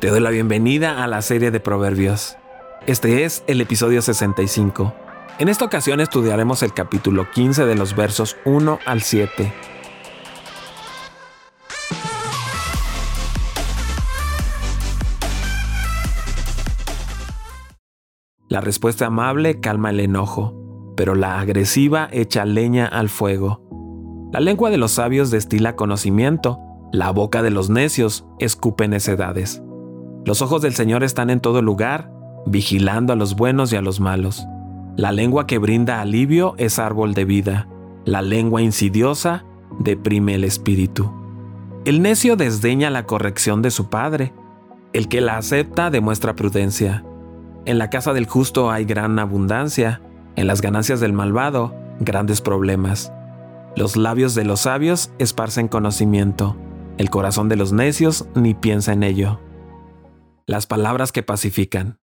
Te doy la bienvenida a la serie de Proverbios. Este es el episodio 65. En esta ocasión estudiaremos el capítulo 15 de los versos 1 al 7. La respuesta amable calma el enojo, pero la agresiva echa leña al fuego. La lengua de los sabios destila conocimiento, la boca de los necios escupe necedades. Los ojos del Señor están en todo lugar, vigilando a los buenos y a los malos. La lengua que brinda alivio es árbol de vida. La lengua insidiosa deprime el espíritu. El necio desdeña la corrección de su padre. El que la acepta demuestra prudencia. En la casa del justo hay gran abundancia. En las ganancias del malvado, grandes problemas. Los labios de los sabios esparcen conocimiento. El corazón de los necios ni piensa en ello las palabras que pacifican.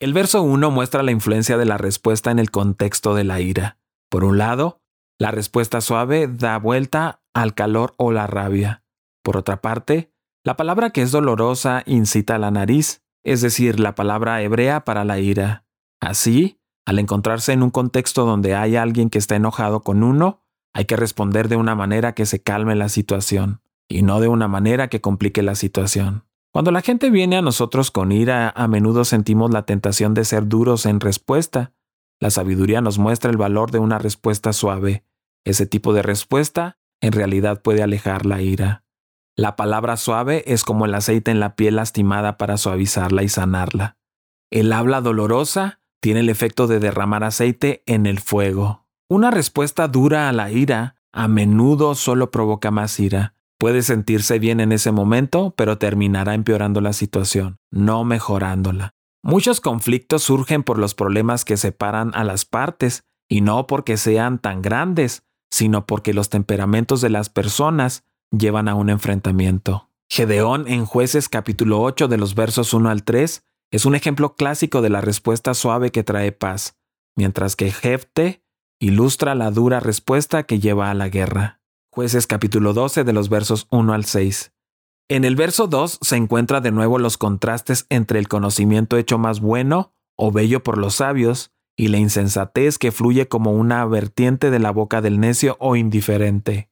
El verso 1 muestra la influencia de la respuesta en el contexto de la ira. Por un lado, la respuesta suave da vuelta al calor o la rabia. Por otra parte, la palabra que es dolorosa incita a la nariz, es decir, la palabra hebrea para la ira. Así, al encontrarse en un contexto donde hay alguien que está enojado con uno, hay que responder de una manera que se calme la situación, y no de una manera que complique la situación. Cuando la gente viene a nosotros con ira, a menudo sentimos la tentación de ser duros en respuesta. La sabiduría nos muestra el valor de una respuesta suave. Ese tipo de respuesta en realidad puede alejar la ira. La palabra suave es como el aceite en la piel lastimada para suavizarla y sanarla. El habla dolorosa tiene el efecto de derramar aceite en el fuego. Una respuesta dura a la ira a menudo solo provoca más ira. Puede sentirse bien en ese momento, pero terminará empeorando la situación, no mejorándola. Muchos conflictos surgen por los problemas que separan a las partes, y no porque sean tan grandes, sino porque los temperamentos de las personas llevan a un enfrentamiento. Gedeón en jueces capítulo 8 de los versos 1 al 3 es un ejemplo clásico de la respuesta suave que trae paz, mientras que Jefte ilustra la dura respuesta que lleva a la guerra. Jueces capítulo 12 de los versos 1 al 6. En el verso 2 se encuentra de nuevo los contrastes entre el conocimiento hecho más bueno o bello por los sabios y la insensatez que fluye como una vertiente de la boca del necio o indiferente.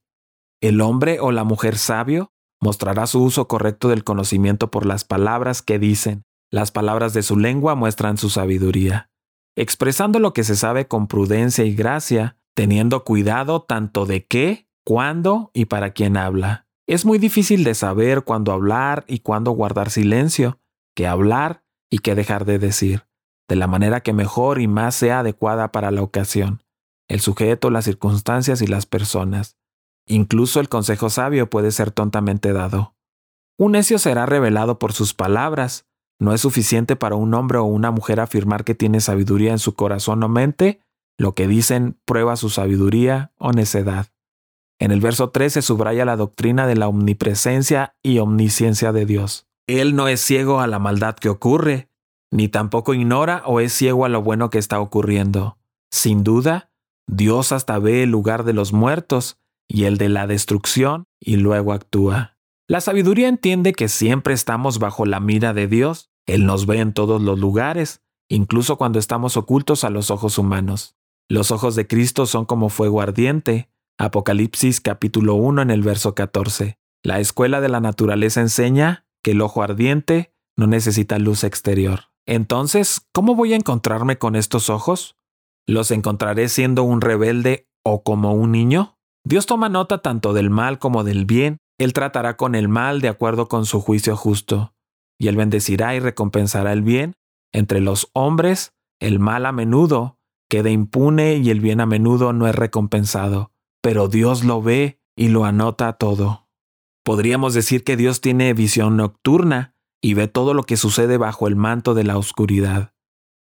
El hombre o la mujer sabio mostrará su uso correcto del conocimiento por las palabras que dicen. Las palabras de su lengua muestran su sabiduría. Expresando lo que se sabe con prudencia y gracia, teniendo cuidado tanto de qué cuándo y para quién habla. Es muy difícil de saber cuándo hablar y cuándo guardar silencio, qué hablar y qué dejar de decir, de la manera que mejor y más sea adecuada para la ocasión, el sujeto, las circunstancias y las personas. Incluso el consejo sabio puede ser tontamente dado. Un necio será revelado por sus palabras. No es suficiente para un hombre o una mujer afirmar que tiene sabiduría en su corazón o mente. Lo que dicen prueba su sabiduría o necedad. En el verso 3 se subraya la doctrina de la omnipresencia y omnisciencia de Dios. Él no es ciego a la maldad que ocurre, ni tampoco ignora o es ciego a lo bueno que está ocurriendo. Sin duda, Dios hasta ve el lugar de los muertos y el de la destrucción y luego actúa. La sabiduría entiende que siempre estamos bajo la mira de Dios. Él nos ve en todos los lugares, incluso cuando estamos ocultos a los ojos humanos. Los ojos de Cristo son como fuego ardiente, Apocalipsis capítulo 1 en el verso 14. La escuela de la naturaleza enseña que el ojo ardiente no necesita luz exterior. Entonces, ¿cómo voy a encontrarme con estos ojos? ¿Los encontraré siendo un rebelde o como un niño? Dios toma nota tanto del mal como del bien. Él tratará con el mal de acuerdo con su juicio justo. Y Él bendecirá y recompensará el bien. Entre los hombres, el mal a menudo queda impune y el bien a menudo no es recompensado pero Dios lo ve y lo anota todo. Podríamos decir que Dios tiene visión nocturna y ve todo lo que sucede bajo el manto de la oscuridad.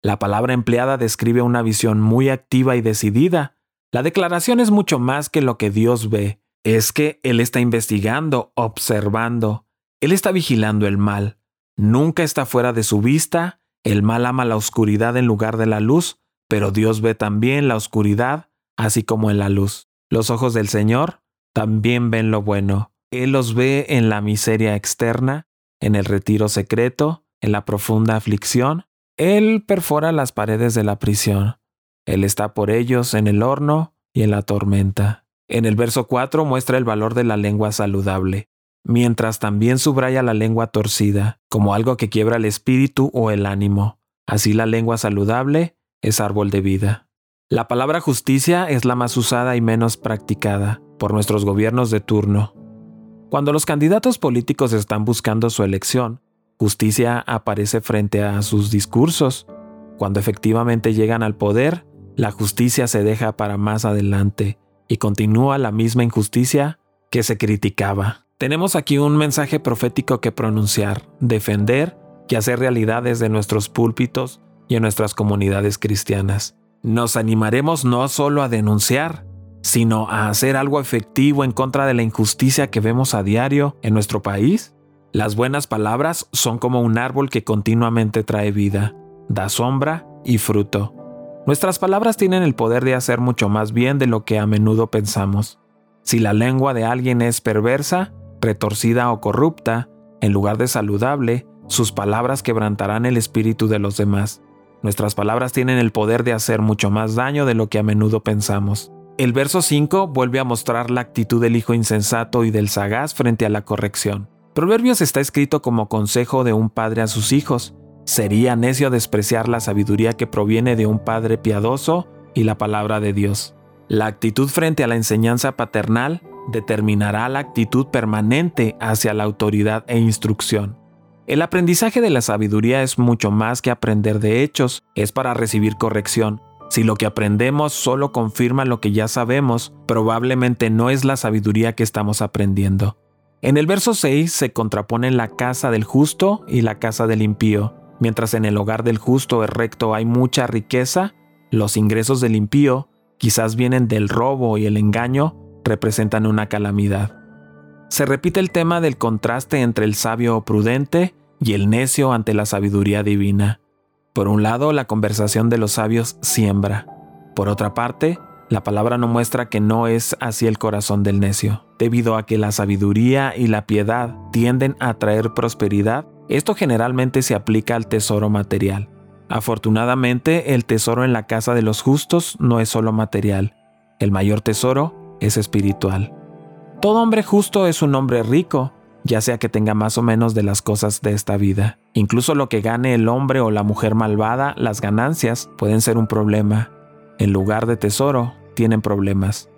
La palabra empleada describe una visión muy activa y decidida. La declaración es mucho más que lo que Dios ve, es que Él está investigando, observando, Él está vigilando el mal. Nunca está fuera de su vista, el mal ama la oscuridad en lugar de la luz, pero Dios ve también la oscuridad, así como en la luz. Los ojos del Señor también ven lo bueno. Él los ve en la miseria externa en el retiro secreto, en la profunda aflicción. Él perfora las paredes de la prisión. Él está por ellos en el horno y en la tormenta. En el verso 4 muestra el valor de la lengua saludable, mientras también subraya la lengua torcida, como algo que quiebra el espíritu o el ánimo. Así la lengua saludable es árbol de vida. La palabra justicia es la más usada y menos practicada por nuestros gobiernos de turno. Cuando los candidatos políticos están buscando su elección, justicia aparece frente a sus discursos. Cuando efectivamente llegan al poder, la justicia se deja para más adelante y continúa la misma injusticia que se criticaba. Tenemos aquí un mensaje profético que pronunciar, defender y hacer realidad desde nuestros púlpitos y en nuestras comunidades cristianas. Nos animaremos no solo a denunciar, sino a hacer algo efectivo en contra de la injusticia que vemos a diario en nuestro país. Las buenas palabras son como un árbol que continuamente trae vida, da sombra y fruto. Nuestras palabras tienen el poder de hacer mucho más bien de lo que a menudo pensamos. Si la lengua de alguien es perversa, retorcida o corrupta, en lugar de saludable, sus palabras quebrantarán el espíritu de los demás. Nuestras palabras tienen el poder de hacer mucho más daño de lo que a menudo pensamos. El verso 5 vuelve a mostrar la actitud del hijo insensato y del sagaz frente a la corrección. Proverbios está escrito como consejo de un padre a sus hijos. Sería necio despreciar la sabiduría que proviene de un padre piadoso y la palabra de Dios. La actitud frente a la enseñanza paternal determinará la actitud permanente hacia la autoridad e instrucción. El aprendizaje de la sabiduría es mucho más que aprender de hechos, es para recibir corrección. Si lo que aprendemos solo confirma lo que ya sabemos, probablemente no es la sabiduría que estamos aprendiendo. En el verso 6 se contraponen la casa del justo y la casa del impío. Mientras en el hogar del justo es recto hay mucha riqueza, los ingresos del impío, quizás vienen del robo y el engaño, representan una calamidad. Se repite el tema del contraste entre el sabio prudente y el necio ante la sabiduría divina. Por un lado, la conversación de los sabios siembra. Por otra parte, la palabra no muestra que no es así el corazón del necio. Debido a que la sabiduría y la piedad tienden a traer prosperidad, esto generalmente se aplica al tesoro material. Afortunadamente, el tesoro en la casa de los justos no es solo material. El mayor tesoro es espiritual. Todo hombre justo es un hombre rico, ya sea que tenga más o menos de las cosas de esta vida. Incluso lo que gane el hombre o la mujer malvada, las ganancias pueden ser un problema. En lugar de tesoro, tienen problemas.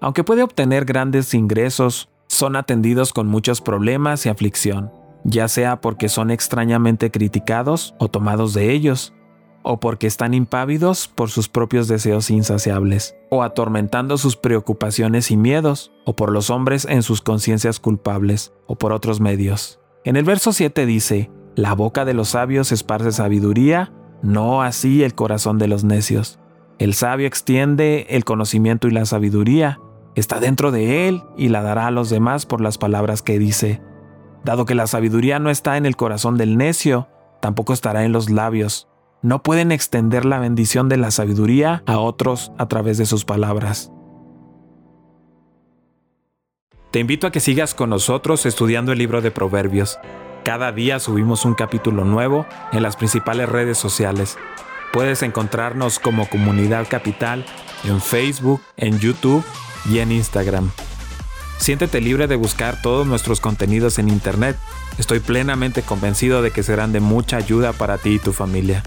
Aunque puede obtener grandes ingresos, son atendidos con muchos problemas y aflicción, ya sea porque son extrañamente criticados o tomados de ellos, o porque están impávidos por sus propios deseos insaciables, o atormentando sus preocupaciones y miedos, o por los hombres en sus conciencias culpables, o por otros medios. En el verso 7 dice, La boca de los sabios esparce sabiduría, no así el corazón de los necios. El sabio extiende el conocimiento y la sabiduría, está dentro de él y la dará a los demás por las palabras que dice. Dado que la sabiduría no está en el corazón del necio, tampoco estará en los labios no pueden extender la bendición de la sabiduría a otros a través de sus palabras. Te invito a que sigas con nosotros estudiando el libro de Proverbios. Cada día subimos un capítulo nuevo en las principales redes sociales. Puedes encontrarnos como Comunidad Capital en Facebook, en YouTube y en Instagram. Siéntete libre de buscar todos nuestros contenidos en Internet. Estoy plenamente convencido de que serán de mucha ayuda para ti y tu familia.